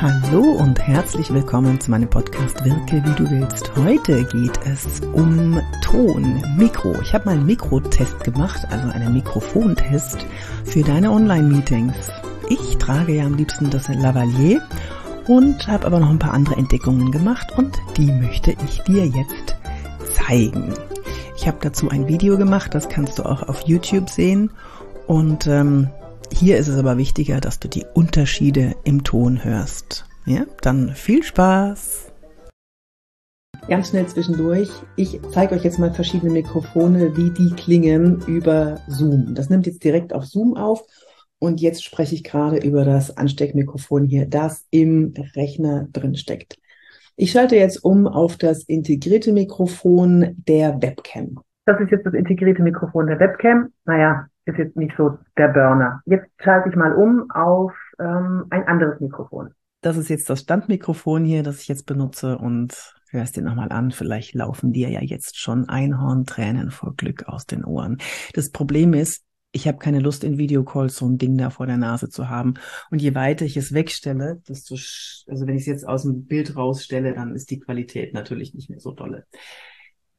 Hallo und herzlich willkommen zu meinem Podcast Wirke wie du willst. Heute geht es um Ton, Mikro. Ich habe mal einen Mikrotest gemacht, also einen Mikrofontest für deine Online-Meetings. Ich trage ja am liebsten das Lavalier und habe aber noch ein paar andere Entdeckungen gemacht und die möchte ich dir jetzt zeigen. Ich habe dazu ein Video gemacht, das kannst du auch auf YouTube sehen und ähm, hier ist es aber wichtiger, dass du die Unterschiede im Ton hörst. Ja, dann viel Spaß! Ganz schnell zwischendurch. Ich zeige euch jetzt mal verschiedene Mikrofone, wie die klingen über Zoom. Das nimmt jetzt direkt auf Zoom auf. Und jetzt spreche ich gerade über das Ansteckmikrofon hier, das im Rechner drin steckt. Ich schalte jetzt um auf das integrierte Mikrofon der Webcam. Das ist jetzt das integrierte Mikrofon der Webcam. Naja, ist jetzt nicht so der Burner. Jetzt schalte ich mal um auf ähm, ein anderes Mikrofon. Das ist jetzt das Standmikrofon hier, das ich jetzt benutze und hörst dir nochmal an. Vielleicht laufen dir ja jetzt schon Einhorntränen vor Glück aus den Ohren. Das Problem ist, ich habe keine Lust in Videocalls so ein Ding da vor der Nase zu haben. Und je weiter ich es wegstelle, desto, also wenn ich es jetzt aus dem Bild rausstelle, dann ist die Qualität natürlich nicht mehr so dolle.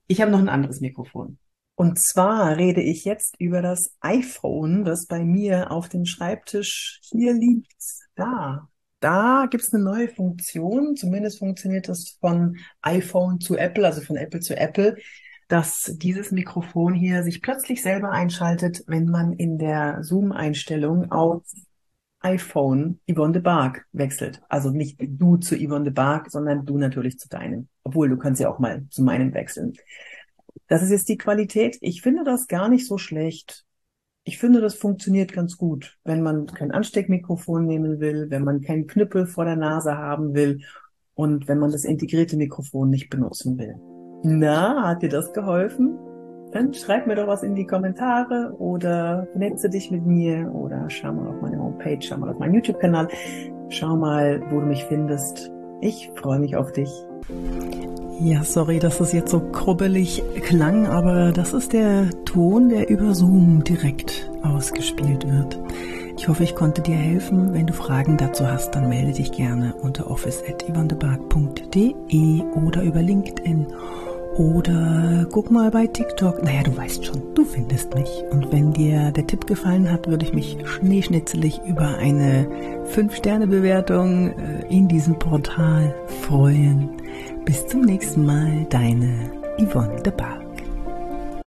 Ich habe noch ein anderes Mikrofon. Und zwar rede ich jetzt über das iPhone, das bei mir auf dem Schreibtisch hier liegt. Da. Da gibt's eine neue Funktion, zumindest funktioniert das von iPhone zu Apple, also von Apple zu Apple, dass dieses Mikrofon hier sich plötzlich selber einschaltet, wenn man in der Zoom-Einstellung auf iPhone Yvonne de Barg wechselt. Also nicht du zu Yvonne de Barg, sondern du natürlich zu deinem. Obwohl, du kannst ja auch mal zu meinem wechseln. Das ist jetzt die Qualität. Ich finde das gar nicht so schlecht. Ich finde, das funktioniert ganz gut, wenn man kein Ansteckmikrofon nehmen will, wenn man keinen Knüppel vor der Nase haben will und wenn man das integrierte Mikrofon nicht benutzen will. Na, hat dir das geholfen? Dann schreib mir doch was in die Kommentare oder vernetze dich mit mir oder schau mal auf meine Homepage, schau mal auf meinen YouTube-Kanal, schau mal, wo du mich findest. Ich freue mich auf dich. Ja, sorry, dass es jetzt so krubbelig klang, aber das ist der Ton, der über Zoom direkt ausgespielt wird. Ich hoffe, ich konnte dir helfen. Wenn du Fragen dazu hast, dann melde dich gerne unter office.ivandebark.de oder über LinkedIn oder guck mal bei TikTok. Naja, du weißt schon, du findest mich. Und wenn dir der Tipp gefallen hat, würde ich mich schneeschnitzelig über eine 5-Sterne-Bewertung äh, in diesem Portal freuen. Bis zum nächsten Mal, deine Yvonne de Bar.